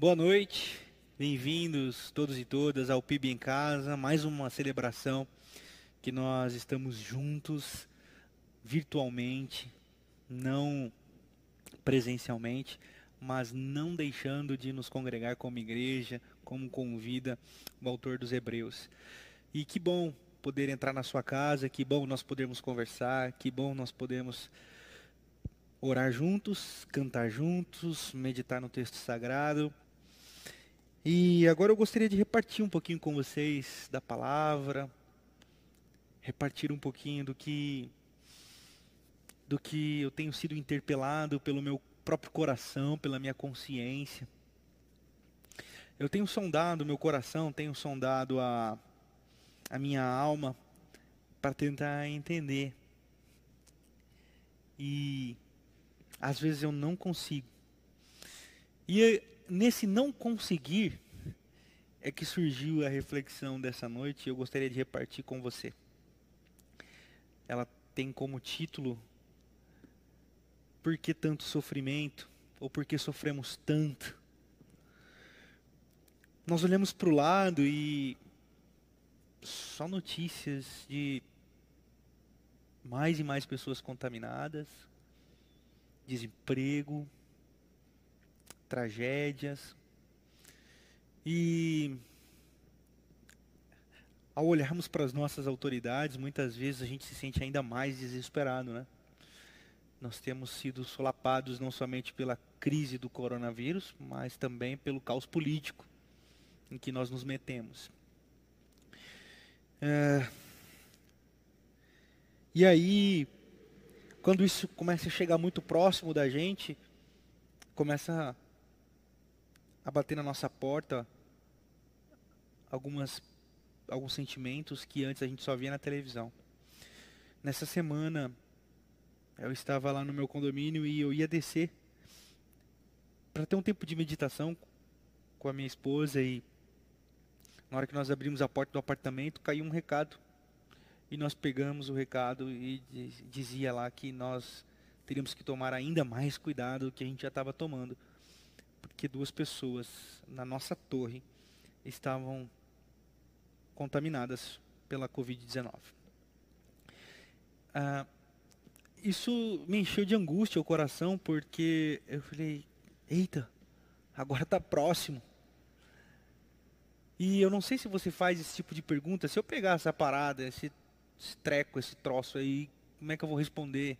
Boa noite, bem-vindos todos e todas ao PIB em Casa, mais uma celebração que nós estamos juntos virtualmente, não presencialmente, mas não deixando de nos congregar como igreja, como convida o autor dos Hebreus. E que bom poder entrar na sua casa, que bom nós podermos conversar, que bom nós podemos orar juntos, cantar juntos, meditar no texto sagrado. E agora eu gostaria de repartir um pouquinho com vocês da palavra, repartir um pouquinho do que do que eu tenho sido interpelado pelo meu próprio coração, pela minha consciência. Eu tenho sondado meu coração, tenho sondado a, a minha alma para tentar entender. E às vezes eu não consigo. E nesse não conseguir é que surgiu a reflexão dessa noite e eu gostaria de repartir com você. Ela tem como título Por que tanto sofrimento? Ou por que sofremos tanto? nós olhamos para o lado e só notícias de mais e mais pessoas contaminadas, desemprego, tragédias. E ao olharmos para as nossas autoridades, muitas vezes a gente se sente ainda mais desesperado, né? Nós temos sido solapados não somente pela crise do coronavírus, mas também pelo caos político em que nós nos metemos. É... E aí, quando isso começa a chegar muito próximo da gente, começa a bater na nossa porta algumas alguns sentimentos que antes a gente só via na televisão. Nessa semana eu estava lá no meu condomínio e eu ia descer para ter um tempo de meditação com a minha esposa e na hora que nós abrimos a porta do apartamento, caiu um recado. E nós pegamos o recado e dizia lá que nós teríamos que tomar ainda mais cuidado do que a gente já estava tomando. Porque duas pessoas na nossa torre estavam contaminadas pela Covid-19. Ah, isso me encheu de angústia o coração, porque eu falei, eita, agora está próximo. E eu não sei se você faz esse tipo de pergunta. Se eu pegar essa parada, esse, esse treco, esse troço aí, como é que eu vou responder?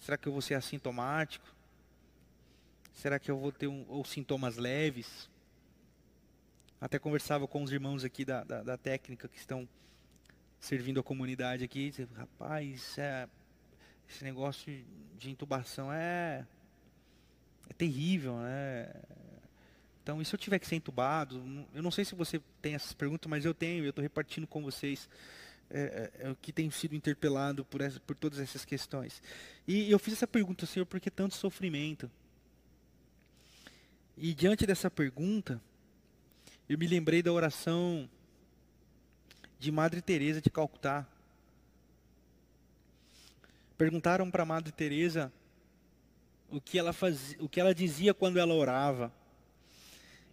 Será que eu vou ser assintomático? Será que eu vou ter um, ou sintomas leves? Até conversava com os irmãos aqui da, da, da técnica que estão servindo a comunidade aqui. Disse, Rapaz, é, esse negócio de intubação é, é terrível, né? Então, e se eu tiver que ser entubado? Eu não sei se você tem essas perguntas, mas eu tenho, eu estou repartindo com vocês é, é, é, o que tem sido interpelado por, essa, por todas essas questões. E eu fiz essa pergunta, Senhor, por que tanto sofrimento? E diante dessa pergunta, eu me lembrei da oração de Madre Teresa de Calcutá. Perguntaram para Madre Teresa o que ela fazia, o que ela dizia quando ela orava.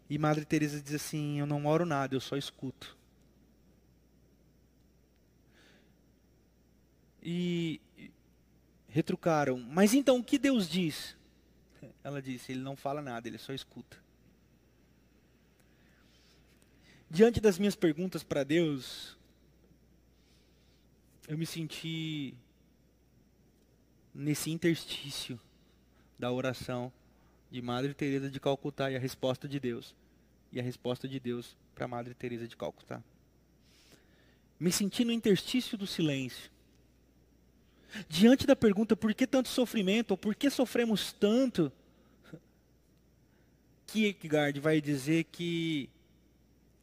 E Madre Teresa diz assim: "Eu não oro nada, eu só escuto". E retrucaram: "Mas então o que Deus diz?" Ela disse: "Ele não fala nada, ele só escuta". Diante das minhas perguntas para Deus, eu me senti nesse interstício da oração de Madre Teresa de Calcutá e a resposta de Deus. E a resposta de Deus para Madre Teresa de Calcutá. Me senti no interstício do silêncio. Diante da pergunta por que tanto sofrimento, ou por que sofremos tanto, Kierkegaard vai dizer que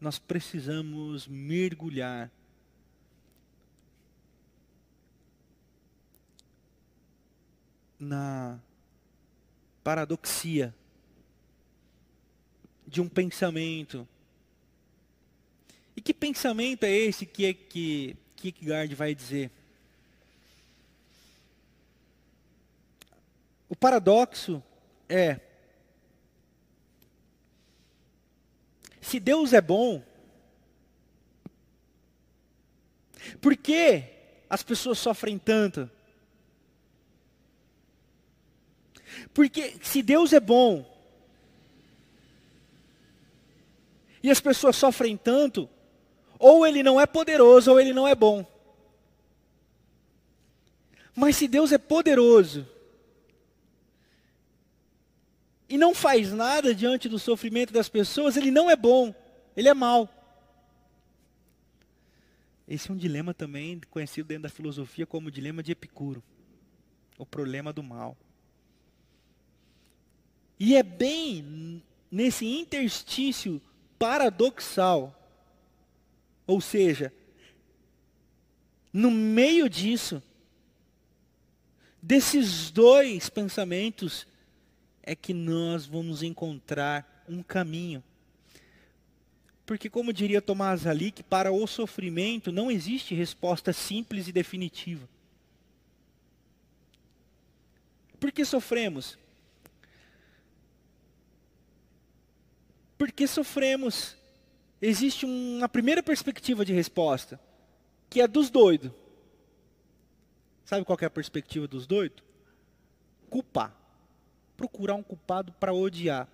nós precisamos mergulhar na paradoxia de um pensamento. E que pensamento é esse que, é que Kierkegaard vai dizer? O paradoxo é se Deus é bom, por que as pessoas sofrem tanto? Porque se Deus é bom, e as pessoas sofrem tanto, ou ele não é poderoso ou ele não é bom. Mas se Deus é poderoso e não faz nada diante do sofrimento das pessoas, ele não é bom, ele é mau. Esse é um dilema também conhecido dentro da filosofia como o dilema de Epicuro, o problema do mal. E é bem nesse interstício paradoxal, ou seja, no meio disso, desses dois pensamentos, é que nós vamos encontrar um caminho. Porque, como diria Tomás Ali, que para o sofrimento não existe resposta simples e definitiva. Por que sofremos? Porque sofremos. Existe uma primeira perspectiva de resposta, que é dos doidos. Sabe qual é a perspectiva dos doidos? Culpar. Procurar um culpado para odiar.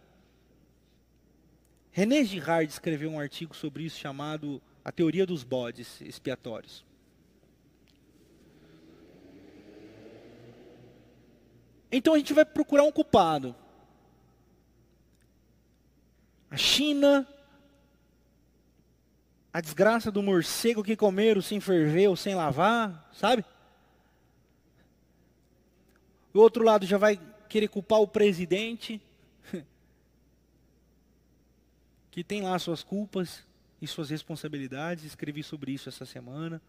René Girard escreveu um artigo sobre isso chamado A Teoria dos Bodes Expiatórios. Então a gente vai procurar um culpado. A China, a desgraça do morcego que comeram sem ferver ou sem lavar, sabe? O outro lado já vai querer culpar o presidente, que tem lá suas culpas e suas responsabilidades. Escrevi sobre isso essa semana.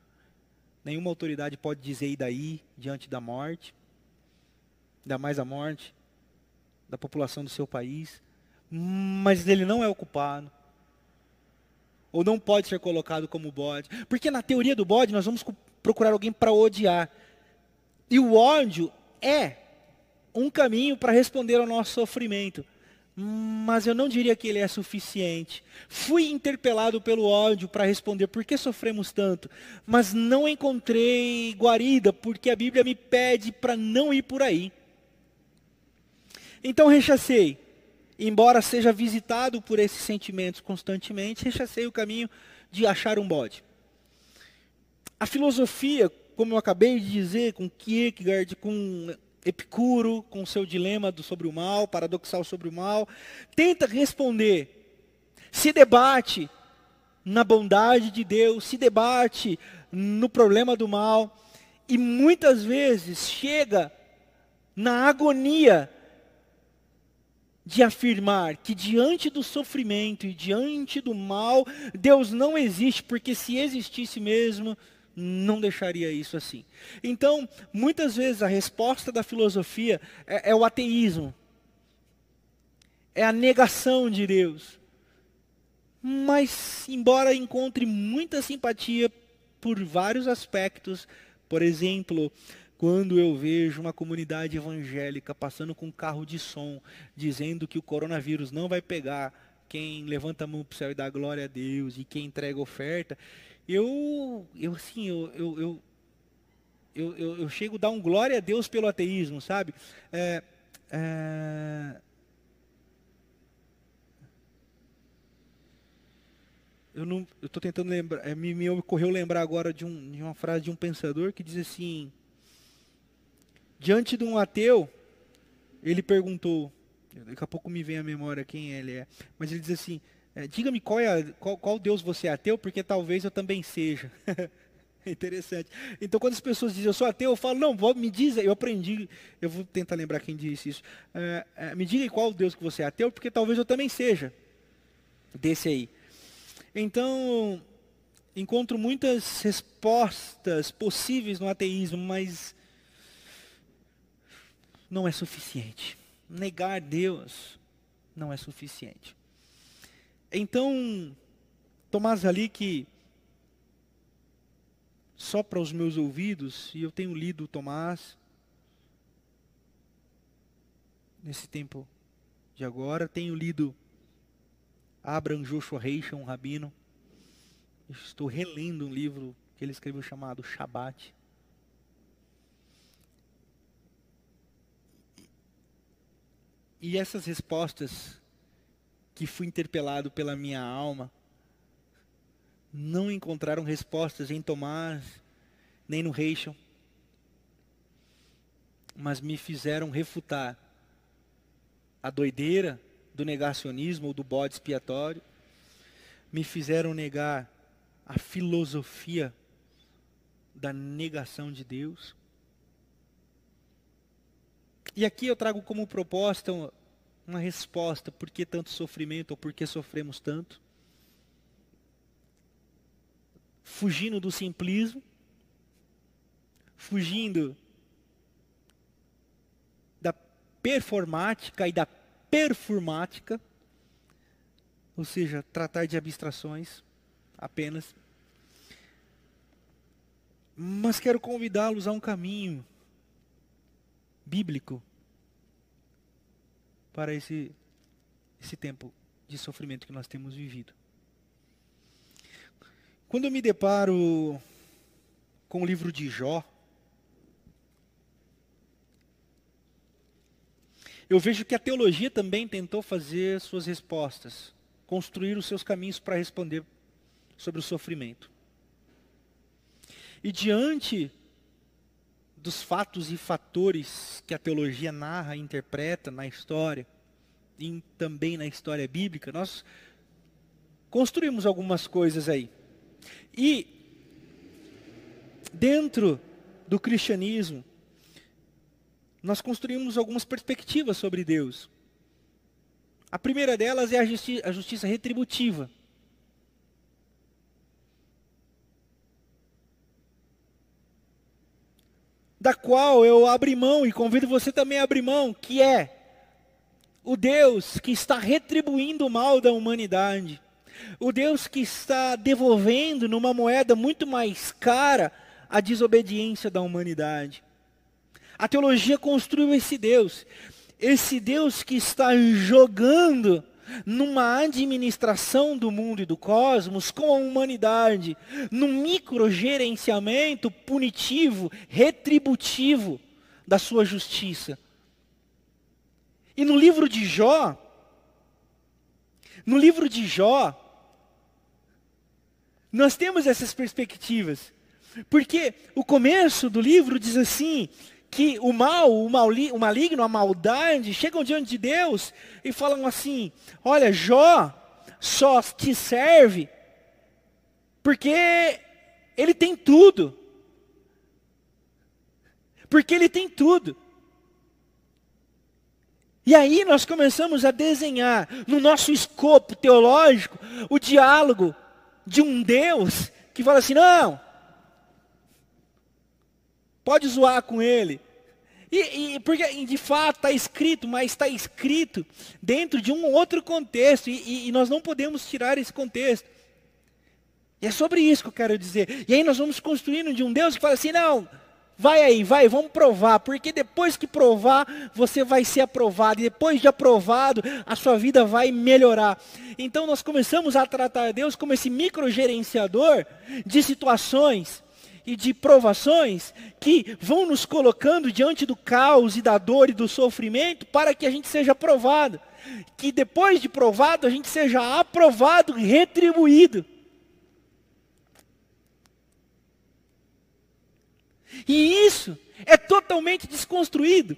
Nenhuma autoridade pode dizer e daí diante da morte, ainda mais a morte da população do seu país. Mas ele não é o culpado. Ou não pode ser colocado como bode. Porque na teoria do bode nós vamos procurar alguém para odiar. E o ódio é um caminho para responder ao nosso sofrimento mas eu não diria que ele é suficiente. Fui interpelado pelo ódio para responder por que sofremos tanto, mas não encontrei guarida, porque a Bíblia me pede para não ir por aí. Então rechacei, embora seja visitado por esses sentimentos constantemente, rechacei o caminho de achar um bode. A filosofia, como eu acabei de dizer, com Kierkegaard, com Epicuro, com seu dilema do, sobre o mal, paradoxal sobre o mal, tenta responder, se debate na bondade de Deus, se debate no problema do mal, e muitas vezes chega na agonia de afirmar que diante do sofrimento e diante do mal, Deus não existe, porque se existisse mesmo, não deixaria isso assim. Então, muitas vezes a resposta da filosofia é, é o ateísmo, é a negação de Deus. Mas, embora encontre muita simpatia por vários aspectos, por exemplo, quando eu vejo uma comunidade evangélica passando com um carro de som, dizendo que o coronavírus não vai pegar quem levanta a mão para o céu e dá glória a Deus, e quem entrega oferta, eu, eu assim, eu, eu, eu, eu, eu, eu chego a dar um glória a Deus pelo ateísmo, sabe? É, é, eu não, eu estou tentando lembrar, é, me, me ocorreu lembrar agora de, um, de uma frase de um pensador que diz assim, diante de um ateu, ele perguntou, daqui a pouco me vem à memória quem ele é, mas ele diz assim, é, Diga-me qual, é qual, qual, Deus você é ateu, porque talvez eu também seja. Interessante. Então, quando as pessoas dizem eu sou ateu, eu falo, não, me diz, eu aprendi, eu vou tentar lembrar quem disse isso. É, é, me diga qual Deus que você é ateu, porque talvez eu também seja desse aí. Então, encontro muitas respostas possíveis no ateísmo, mas não é suficiente. Negar Deus não é suficiente. Então, Tomás ali que só para os meus ouvidos, e eu tenho lido Tomás nesse tempo de agora, tenho lido Abraham Joshua Reisha, um rabino. Estou relendo um livro que ele escreveu chamado Shabat. E essas respostas que fui interpelado pela minha alma não encontraram respostas em Tomás, nem no Reichel, mas me fizeram refutar a doideira do negacionismo ou do bode expiatório, me fizeram negar a filosofia da negação de Deus. E aqui eu trago como proposta uma resposta, por que tanto sofrimento ou por que sofremos tanto? Fugindo do simplismo, fugindo da performática e da performática, ou seja, tratar de abstrações apenas. Mas quero convidá-los a um caminho bíblico para esse, esse tempo de sofrimento que nós temos vivido. Quando eu me deparo com o livro de Jó, eu vejo que a teologia também tentou fazer suas respostas, construir os seus caminhos para responder sobre o sofrimento. E diante dos fatos e fatores que a teologia narra e interpreta na história, e também na história bíblica, nós construímos algumas coisas aí. E dentro do cristianismo, nós construímos algumas perspectivas sobre Deus. A primeira delas é a, justi a justiça retributiva. Da qual eu abri mão e convido você também a abrir mão, que é o Deus que está retribuindo o mal da humanidade. O Deus que está devolvendo numa moeda muito mais cara a desobediência da humanidade. A teologia construiu esse Deus, esse Deus que está jogando numa administração do mundo e do cosmos com a humanidade, num microgerenciamento punitivo, retributivo da sua justiça. E no livro de Jó, no livro de Jó, nós temos essas perspectivas. Porque o começo do livro diz assim: que o mal, o, mali, o maligno, a maldade, chegam diante de Deus e falam assim: olha, Jó só te serve porque ele tem tudo. Porque ele tem tudo. E aí nós começamos a desenhar no nosso escopo teológico o diálogo de um Deus que fala assim: não, Pode zoar com ele. E, e porque de fato está escrito, mas está escrito dentro de um outro contexto. E, e, nós não podemos tirar esse contexto. E é sobre isso que eu quero dizer. E aí nós vamos construindo de um Deus que fala assim, não, vai aí, vai, vamos provar, porque depois que provar, você vai ser aprovado, e depois de aprovado, a sua vida vai melhorar. Então nós começamos a tratar Deus como esse microgerenciador de situações e de provações que vão nos colocando diante do caos e da dor e do sofrimento para que a gente seja provado. Que depois de provado a gente seja aprovado e retribuído. E isso é totalmente desconstruído.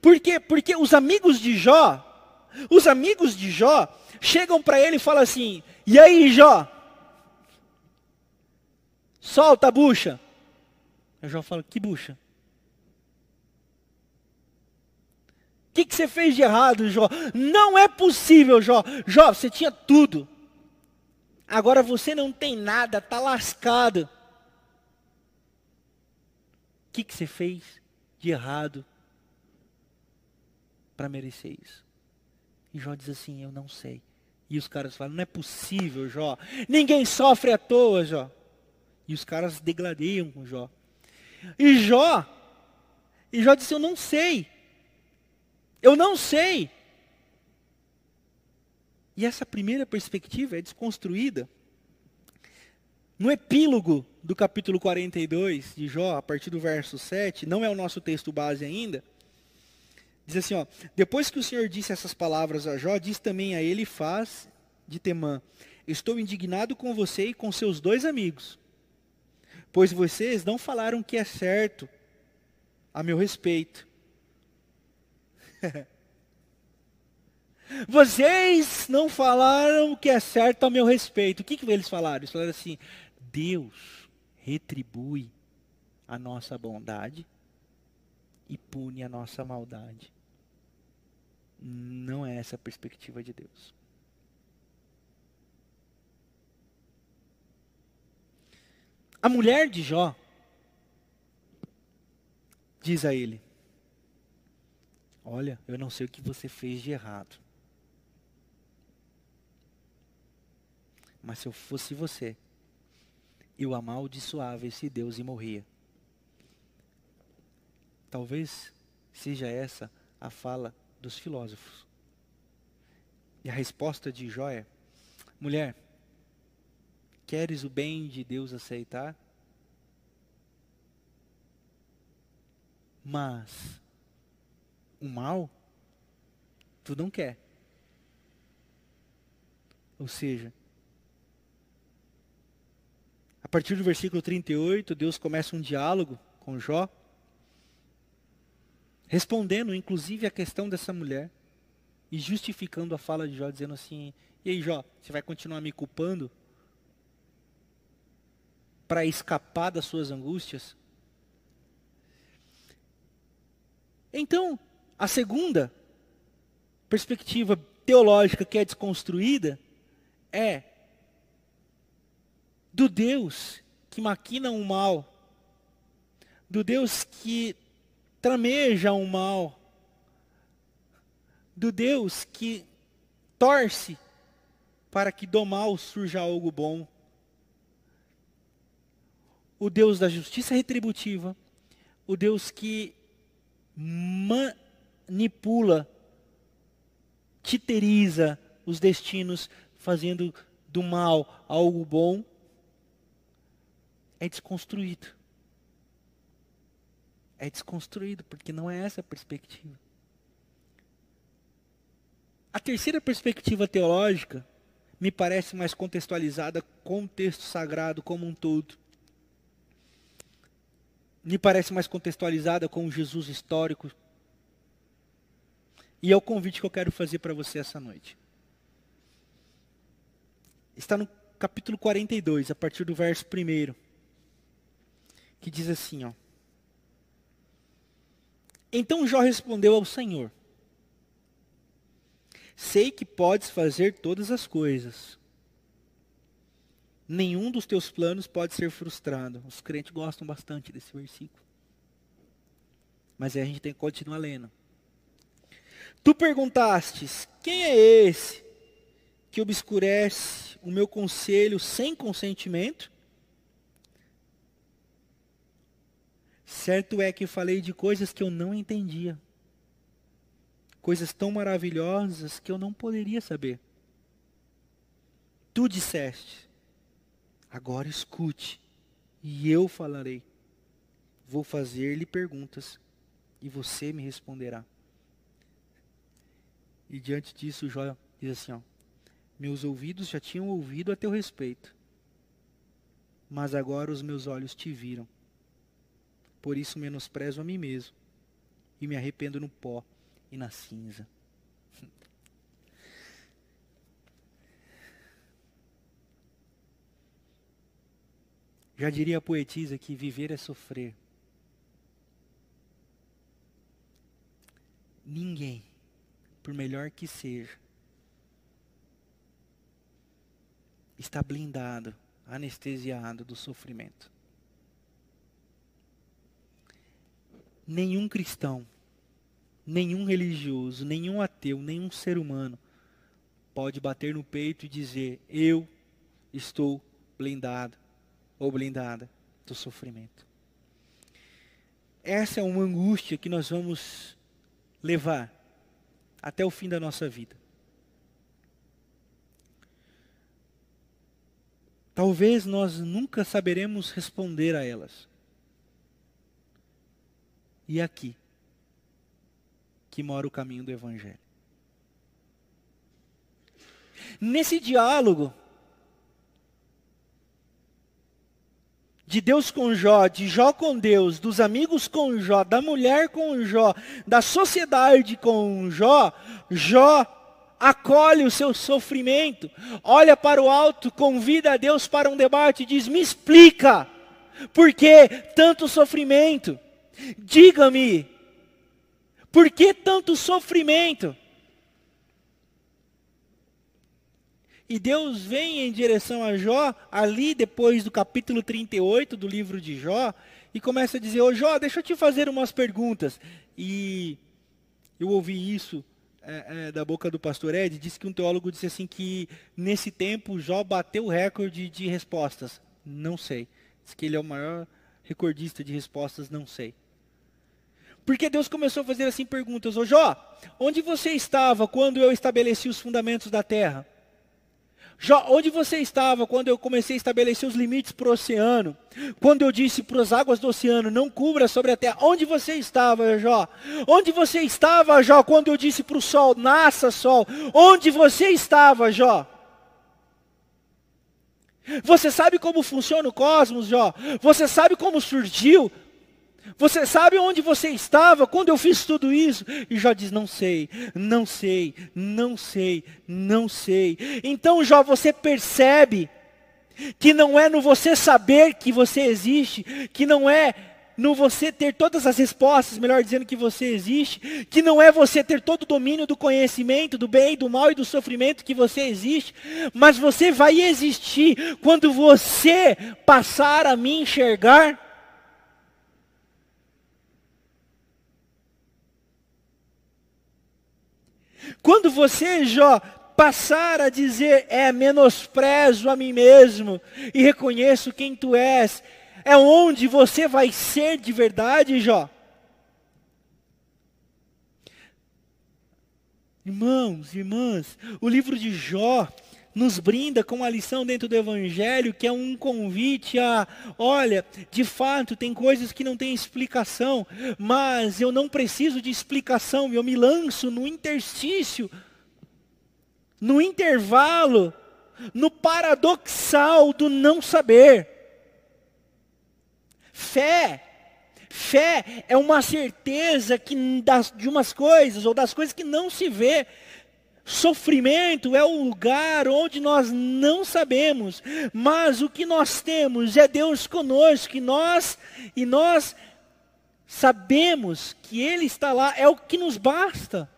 Por quê? Porque os amigos de Jó, os amigos de Jó, chegam para ele e falam assim: E aí, Jó? Solta a bucha. Eu já falo, que bucha? O que, que você fez de errado, Jó? Não é possível, Jó. Jó, você tinha tudo. Agora você não tem nada, está lascado. O que, que você fez de errado para merecer isso? E Jó diz assim: Eu não sei. E os caras falam: Não é possível, Jó. Ninguém sofre à toa, Jó. E os caras degladeiam com Jó. E Jó, e Jó disse: Eu não sei. Eu não sei. E essa primeira perspectiva é desconstruída no epílogo do capítulo 42 de Jó, a partir do verso 7, não é o nosso texto base ainda, diz assim, ó, depois que o Senhor disse essas palavras a Jó, diz também a ele faz de Temã, estou indignado com você e com seus dois amigos, pois vocês não falaram o que é certo a meu respeito. Vocês não falaram o que é certo a meu respeito. O que, que eles falaram? Eles falaram assim: Deus retribui a nossa bondade e pune a nossa maldade. Não é essa a perspectiva de Deus. A mulher de Jó diz a ele: Olha, eu não sei o que você fez de errado. Mas se eu fosse você, eu amaldiçoava esse Deus e morria. Talvez seja essa a fala dos filósofos. E a resposta de Jó é: mulher, queres o bem de Deus aceitar? Mas o mal, tu não quer. Ou seja, a partir do versículo 38, Deus começa um diálogo com Jó, respondendo inclusive a questão dessa mulher e justificando a fala de Jó, dizendo assim: E aí, Jó, você vai continuar me culpando para escapar das suas angústias? Então, a segunda perspectiva teológica que é desconstruída é do Deus que maquina o um mal, do Deus que trameja o um mal, do Deus que torce para que do mal surja algo bom. O Deus da justiça retributiva, o Deus que manipula, titeriza os destinos, fazendo do mal algo bom é desconstruído. É desconstruído, porque não é essa a perspectiva. A terceira perspectiva teológica me parece mais contextualizada com o texto sagrado como um todo. Me parece mais contextualizada com o Jesus histórico. E é o convite que eu quero fazer para você essa noite. Está no capítulo 42, a partir do verso 1 que diz assim, ó. Então Jó respondeu ao Senhor: Sei que podes fazer todas as coisas. Nenhum dos teus planos pode ser frustrado. Os crentes gostam bastante desse versículo. Mas aí a gente tem que continuar lendo. Tu perguntastes: Quem é esse que obscurece o meu conselho sem consentimento? Certo é que falei de coisas que eu não entendia. Coisas tão maravilhosas que eu não poderia saber. Tu disseste, agora escute, e eu falarei. Vou fazer-lhe perguntas, e você me responderá. E diante disso, Jó diz assim: ó, Meus ouvidos já tinham ouvido a teu respeito, mas agora os meus olhos te viram. Por isso menosprezo a mim mesmo e me arrependo no pó e na cinza. Já diria a poetisa que viver é sofrer. Ninguém, por melhor que seja, está blindado, anestesiado do sofrimento. nenhum cristão, nenhum religioso, nenhum ateu, nenhum ser humano pode bater no peito e dizer: Eu estou blindado ou blindada do sofrimento. Essa é uma angústia que nós vamos levar até o fim da nossa vida. Talvez nós nunca saberemos responder a elas. E é aqui que mora o caminho do Evangelho. Nesse diálogo, de Deus com Jó, de Jó com Deus, dos amigos com Jó, da mulher com Jó, da sociedade com Jó, Jó acolhe o seu sofrimento, olha para o alto, convida a Deus para um debate e diz: Me explica, por que tanto sofrimento? Diga-me, por que tanto sofrimento? E Deus vem em direção a Jó, ali depois do capítulo 38 do livro de Jó, e começa a dizer: Ô Jó, deixa eu te fazer umas perguntas. E eu ouvi isso é, é, da boca do pastor Ed, disse que um teólogo disse assim que nesse tempo Jó bateu o recorde de respostas. Não sei. Diz que ele é o maior recordista de respostas, não sei. Porque Deus começou a fazer assim perguntas: Ô Jó, onde você estava quando eu estabeleci os fundamentos da terra? Onde você estava quando eu comecei a estabelecer os limites para o oceano? Quando eu disse para as águas do oceano, não cubra sobre a terra. Onde você estava, Jó? Onde você estava, Jó, quando eu disse para o sol, nasça sol? Onde você estava, Jó? Você sabe como funciona o cosmos, Jó? Você sabe como surgiu? Você sabe onde você estava quando eu fiz tudo isso? E Jó diz: Não sei, não sei, não sei, não sei. Então, Jó, você percebe que não é no você saber que você existe, que não é no você ter todas as respostas, melhor dizendo que você existe, que não é você ter todo o domínio do conhecimento, do bem, do mal e do sofrimento que você existe, mas você vai existir quando você passar a me enxergar Quando você, Jó, passar a dizer é menosprezo a mim mesmo e reconheço quem tu és, é onde você vai ser de verdade, Jó. Irmãos, irmãs, o livro de Jó nos brinda com uma lição dentro do Evangelho que é um convite a, olha, de fato tem coisas que não têm explicação, mas eu não preciso de explicação, eu me lanço no interstício, no intervalo, no paradoxal do não saber. Fé Fé é uma certeza que das, de umas coisas, ou das coisas que não se vê, Sofrimento é o lugar onde nós não sabemos, mas o que nós temos é Deus conosco, e nós e nós sabemos que ele está lá, é o que nos basta.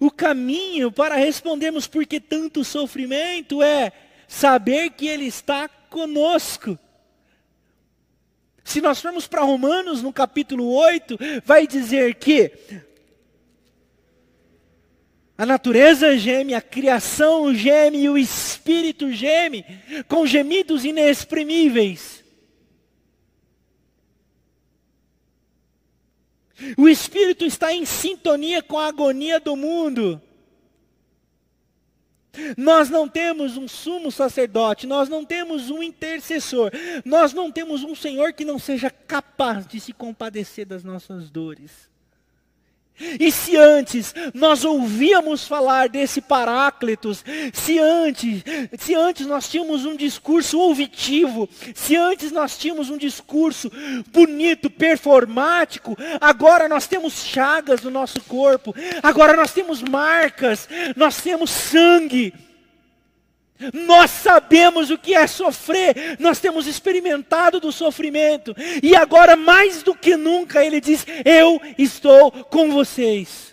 O caminho para respondermos por que tanto sofrimento é saber que ele está conosco. Se nós formos para Romanos, no capítulo 8, vai dizer que a natureza geme, a criação geme e o espírito geme com gemidos inexprimíveis. O espírito está em sintonia com a agonia do mundo. Nós não temos um sumo sacerdote, nós não temos um intercessor, nós não temos um Senhor que não seja capaz de se compadecer das nossas dores. E se antes nós ouvíamos falar desse Paráclitos, se antes, se antes nós tínhamos um discurso ouvitivo, se antes nós tínhamos um discurso bonito, performático, agora nós temos chagas no nosso corpo, agora nós temos marcas, nós temos sangue. Nós sabemos o que é sofrer, nós temos experimentado do sofrimento, e agora mais do que nunca Ele diz: Eu estou com vocês.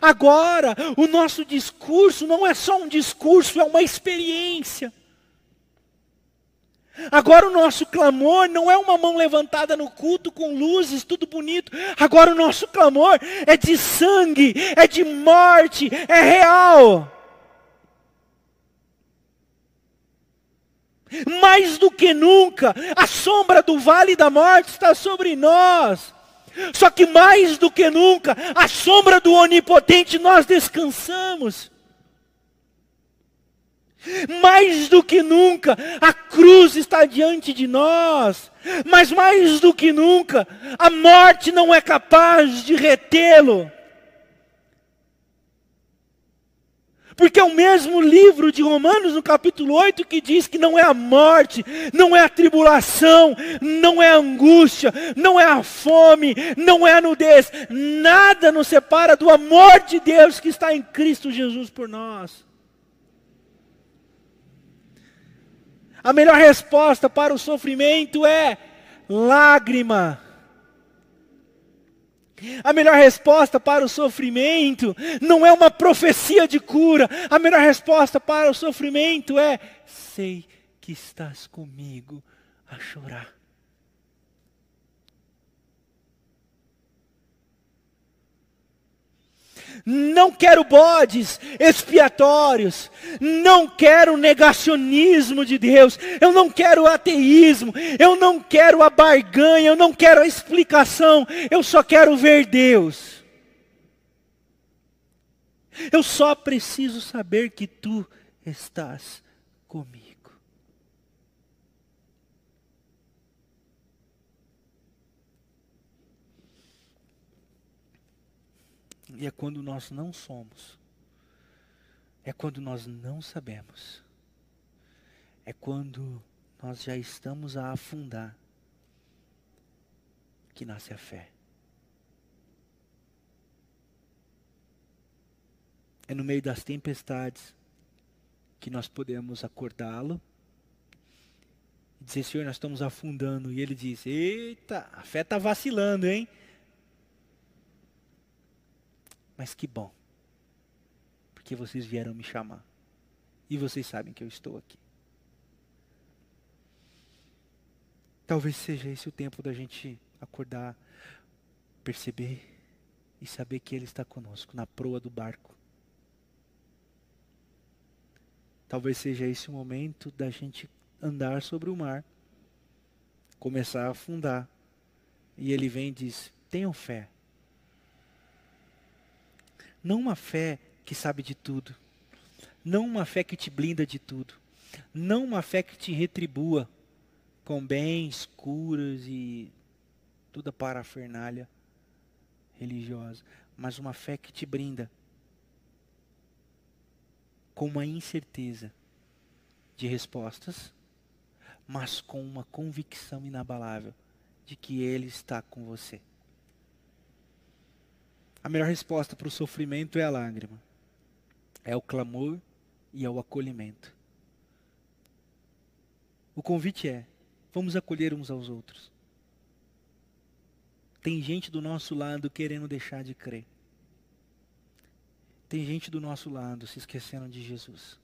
Agora, o nosso discurso não é só um discurso, é uma experiência. Agora o nosso clamor não é uma mão levantada no culto com luzes, tudo bonito. Agora o nosso clamor é de sangue, é de morte, é real. Mais do que nunca, a sombra do vale da morte está sobre nós. Só que mais do que nunca, a sombra do onipotente nós descansamos. Mais do que nunca, a cruz está diante de nós. Mas mais do que nunca, a morte não é capaz de retê-lo. Porque é o mesmo livro de Romanos, no capítulo 8, que diz que não é a morte, não é a tribulação, não é a angústia, não é a fome, não é a nudez, nada nos separa do amor de Deus que está em Cristo Jesus por nós. A melhor resposta para o sofrimento é lágrima. A melhor resposta para o sofrimento não é uma profecia de cura. A melhor resposta para o sofrimento é: sei que estás comigo a chorar. Não quero bodes expiatórios. Não quero negacionismo de Deus. Eu não quero ateísmo. Eu não quero a barganha. Eu não quero a explicação. Eu só quero ver Deus. Eu só preciso saber que tu estás comigo. E é quando nós não somos. É quando nós não sabemos. É quando nós já estamos a afundar que nasce a fé. É no meio das tempestades que nós podemos acordá-lo e dizer, Senhor, nós estamos afundando. E ele diz, eita, a fé está vacilando, hein? Mas que bom. Porque vocês vieram me chamar. E vocês sabem que eu estou aqui. Talvez seja esse o tempo da gente acordar, perceber e saber que Ele está conosco na proa do barco. Talvez seja esse o momento da gente andar sobre o mar, começar a afundar. E Ele vem e diz: tenham fé, não uma fé que sabe de tudo. Não uma fé que te blinda de tudo. Não uma fé que te retribua com bens, curas e toda parafernália religiosa. Mas uma fé que te brinda com uma incerteza de respostas, mas com uma convicção inabalável de que Ele está com você. A melhor resposta para o sofrimento é a lágrima, é o clamor e é o acolhimento. O convite é: vamos acolher uns aos outros. Tem gente do nosso lado querendo deixar de crer. Tem gente do nosso lado se esquecendo de Jesus.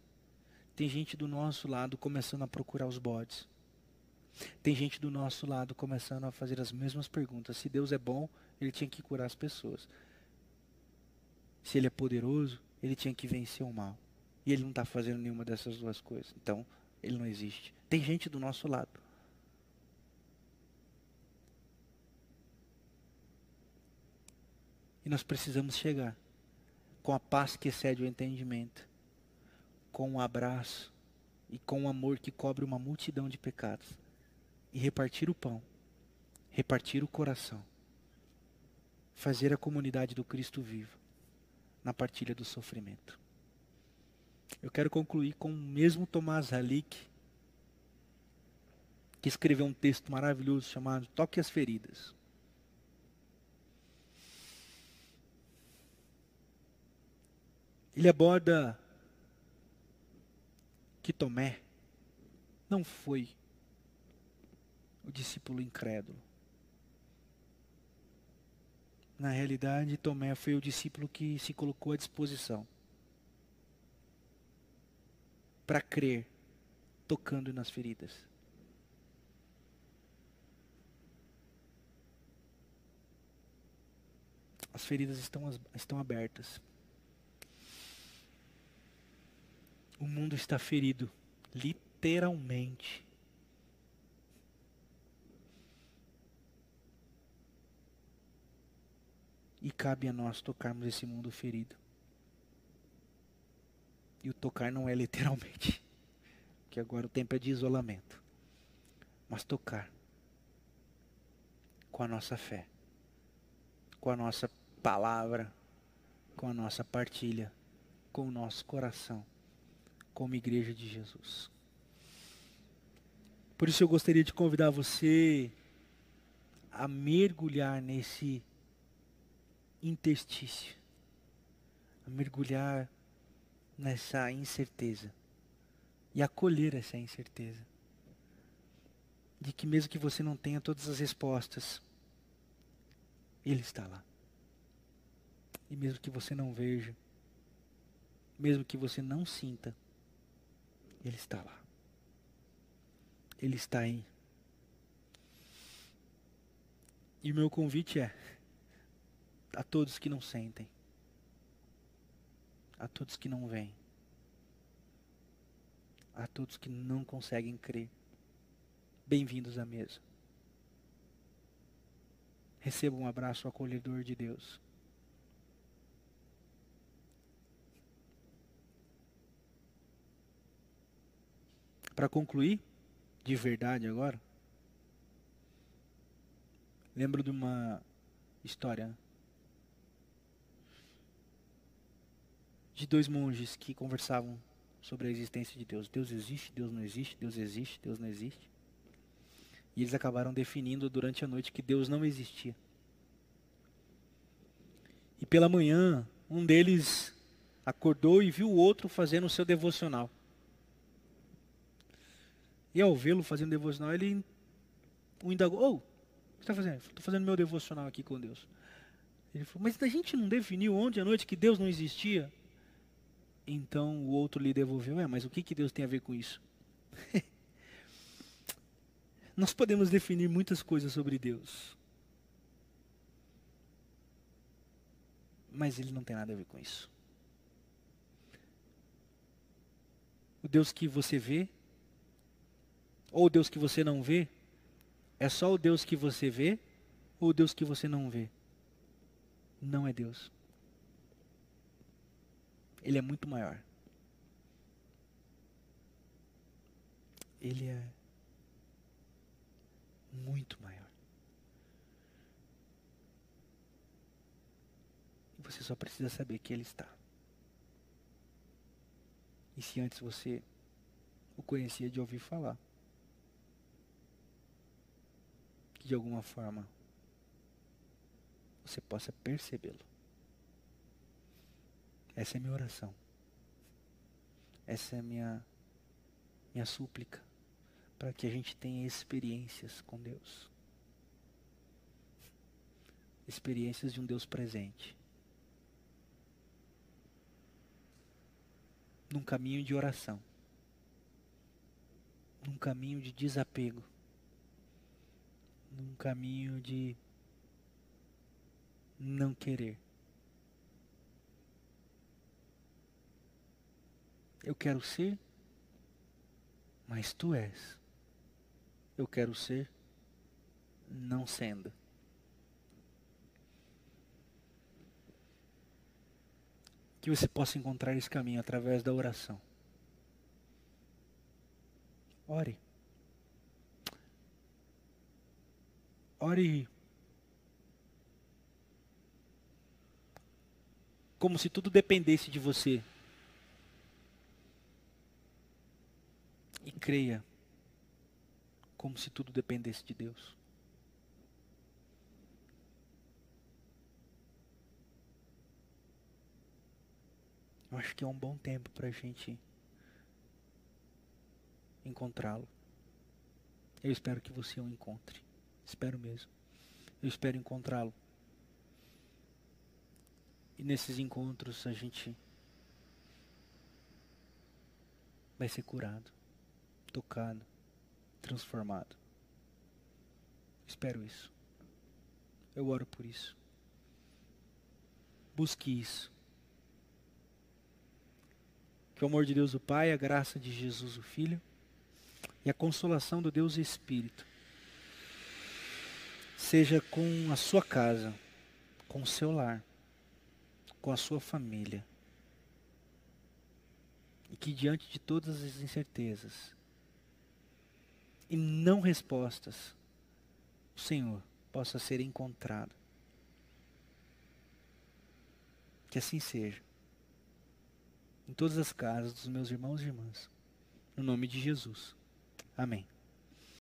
Tem gente do nosso lado começando a procurar os bodes. Tem gente do nosso lado começando a fazer as mesmas perguntas. Se Deus é bom, ele tinha que curar as pessoas. Se ele é poderoso, ele tinha que vencer o mal. E ele não está fazendo nenhuma dessas duas coisas. Então, ele não existe. Tem gente do nosso lado. E nós precisamos chegar com a paz que excede o entendimento, com um abraço e com um amor que cobre uma multidão de pecados, e repartir o pão, repartir o coração, fazer a comunidade do Cristo vivo na partilha do sofrimento. Eu quero concluir com o mesmo Tomás Halik, que escreveu um texto maravilhoso chamado Toque as Feridas. Ele aborda que Tomé não foi o discípulo incrédulo. Na realidade, Tomé foi o discípulo que se colocou à disposição para crer, tocando nas feridas. As feridas estão, estão abertas. O mundo está ferido, literalmente. E cabe a nós tocarmos esse mundo ferido. E o tocar não é literalmente. que agora o tempo é de isolamento, mas tocar com a nossa fé, com a nossa palavra, com a nossa partilha, com o nosso coração, como igreja de Jesus. Por isso eu gostaria de convidar você a mergulhar nesse interstício, a mergulhar nessa incerteza e acolher essa incerteza de que mesmo que você não tenha todas as respostas, Ele está lá. E mesmo que você não veja, mesmo que você não sinta, Ele está lá. Ele está aí. E o meu convite é a todos que não sentem, a todos que não veem, a todos que não conseguem crer. Bem-vindos à mesa. Receba um abraço acolhedor de Deus. Para concluir, de verdade agora, lembro de uma história de dois monges que conversavam sobre a existência de Deus. Deus existe, Deus não existe, Deus existe, Deus não existe. E eles acabaram definindo durante a noite que Deus não existia. E pela manhã, um deles acordou e viu o outro fazendo o seu devocional. E ao vê-lo fazendo devocional, ele o indagou: oh, o que está fazendo? Estou fazendo meu devocional aqui com Deus. Ele falou: Mas a gente não definiu ontem à noite que Deus não existia? Então o outro lhe devolveu: É, mas o que, que Deus tem a ver com isso? Nós podemos definir muitas coisas sobre Deus. Mas ele não tem nada a ver com isso. O Deus que você vê ou o Deus que você não vê? É só o Deus que você vê ou o Deus que você não vê? Não é Deus. Ele é muito maior. Ele é muito maior. E você só precisa saber que Ele está. E se antes você o conhecia de ouvir falar, que de alguma forma você possa percebê-lo. Essa é a minha oração. Essa é a minha, minha súplica para que a gente tenha experiências com Deus. Experiências de um Deus presente. Num caminho de oração. Num caminho de desapego num caminho de não querer. Eu quero ser, mas tu és. Eu quero ser, não sendo. Que você possa encontrar esse caminho através da oração. Ore. Ore como se tudo dependesse de você. E creia como se tudo dependesse de Deus. Eu acho que é um bom tempo para a gente encontrá-lo. Eu espero que você o encontre. Espero mesmo. Eu espero encontrá-lo. E nesses encontros a gente vai ser curado, tocado, transformado. Espero isso. Eu oro por isso. Busque isso. Que o amor de Deus o Pai, a graça de Jesus o Filho e a consolação do Deus Espírito seja com a sua casa, com o seu lar, com a sua família. E que diante de todas as incertezas, e não respostas, o Senhor possa ser encontrado. Que assim seja. Em todas as casas dos meus irmãos e irmãs. No nome de Jesus. Amém.